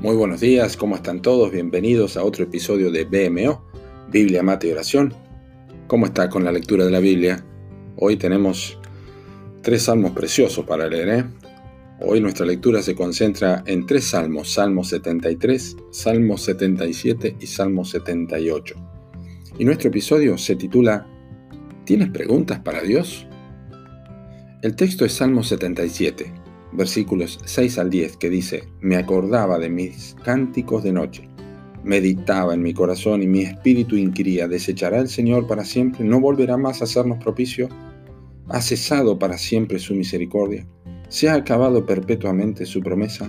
Muy buenos días, ¿cómo están todos? Bienvenidos a otro episodio de BMO, Biblia, Mate y Oración. ¿Cómo está con la lectura de la Biblia? Hoy tenemos tres salmos preciosos para leer. ¿eh? Hoy nuestra lectura se concentra en tres salmos, Salmo 73, Salmo 77 y Salmo 78. Y nuestro episodio se titula ¿Tienes preguntas para Dios? El texto es Salmo 77 versículos 6 al 10, que dice, me acordaba de mis cánticos de noche, meditaba en mi corazón y mi espíritu inquiría, ¿desechará el Señor para siempre? ¿No volverá más a hacernos propicio? ¿Ha cesado para siempre su misericordia? ¿Se ha acabado perpetuamente su promesa?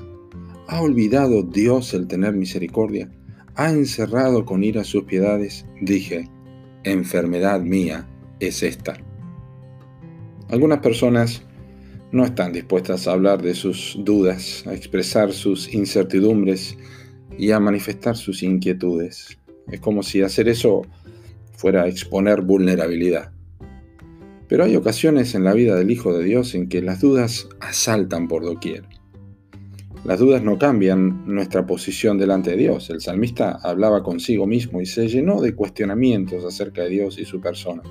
¿Ha olvidado Dios el tener misericordia? ¿Ha encerrado con ira sus piedades? Dije, enfermedad mía es esta. Algunas personas no están dispuestas a hablar de sus dudas, a expresar sus incertidumbres y a manifestar sus inquietudes. Es como si hacer eso fuera exponer vulnerabilidad. Pero hay ocasiones en la vida del Hijo de Dios en que las dudas asaltan por doquier. Las dudas no cambian nuestra posición delante de Dios. El salmista hablaba consigo mismo y se llenó de cuestionamientos acerca de Dios y su persona.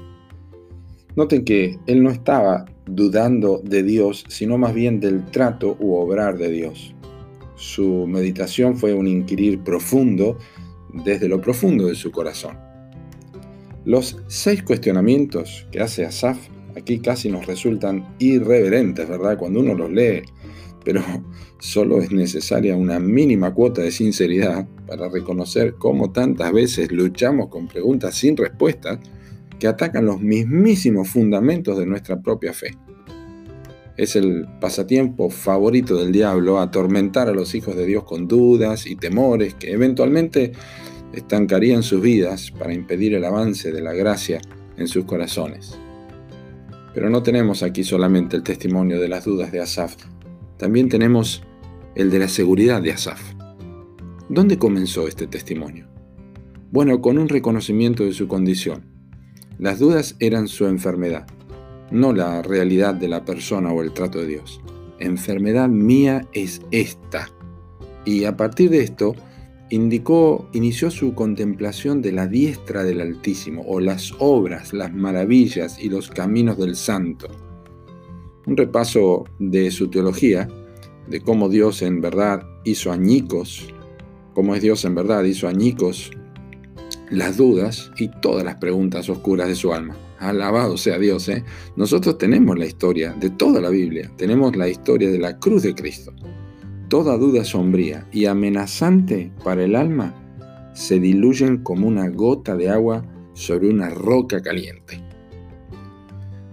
Noten que él no estaba dudando de Dios, sino más bien del trato u obrar de Dios. Su meditación fue un inquirir profundo desde lo profundo de su corazón. Los seis cuestionamientos que hace Asaf aquí casi nos resultan irreverentes, ¿verdad? Cuando uno los lee, pero solo es necesaria una mínima cuota de sinceridad para reconocer cómo tantas veces luchamos con preguntas sin respuesta que atacan los mismísimos fundamentos de nuestra propia fe. Es el pasatiempo favorito del diablo atormentar a los hijos de Dios con dudas y temores que eventualmente estancarían sus vidas para impedir el avance de la gracia en sus corazones. Pero no tenemos aquí solamente el testimonio de las dudas de Asaf, también tenemos el de la seguridad de Asaf. ¿Dónde comenzó este testimonio? Bueno, con un reconocimiento de su condición las dudas eran su enfermedad, no la realidad de la persona o el trato de Dios. Enfermedad mía es esta. Y a partir de esto, indicó, inició su contemplación de la diestra del Altísimo, o las obras, las maravillas y los caminos del Santo. Un repaso de su teología, de cómo Dios en verdad hizo añicos, cómo es Dios en verdad hizo añicos las dudas y todas las preguntas oscuras de su alma. Alabado sea Dios, ¿eh? Nosotros tenemos la historia de toda la Biblia, tenemos la historia de la cruz de Cristo. Toda duda sombría y amenazante para el alma se diluyen como una gota de agua sobre una roca caliente.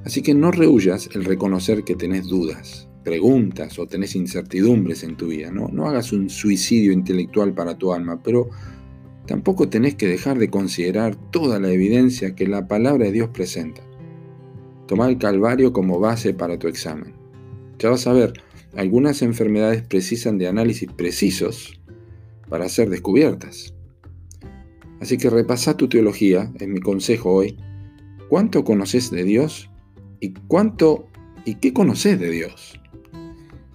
Así que no rehuyas el reconocer que tenés dudas, preguntas o tenés incertidumbres en tu vida. No, no hagas un suicidio intelectual para tu alma, pero tampoco tenés que dejar de considerar toda la evidencia que la palabra de Dios presenta. Toma el Calvario como base para tu examen. Ya vas a ver, algunas enfermedades precisan de análisis precisos para ser descubiertas. Así que repasa tu teología, es mi consejo hoy. ¿Cuánto conoces de Dios? ¿Y cuánto y qué conoces de Dios?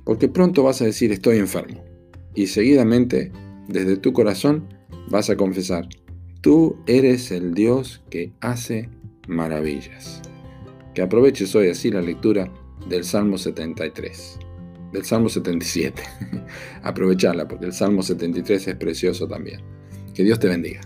Porque pronto vas a decir estoy enfermo. Y seguidamente, desde tu corazón, vas a confesar, tú eres el Dios que hace maravillas. Que aproveches hoy así la lectura del Salmo 73, del Salmo 77. Aprovecharla porque el Salmo 73 es precioso también. Que Dios te bendiga.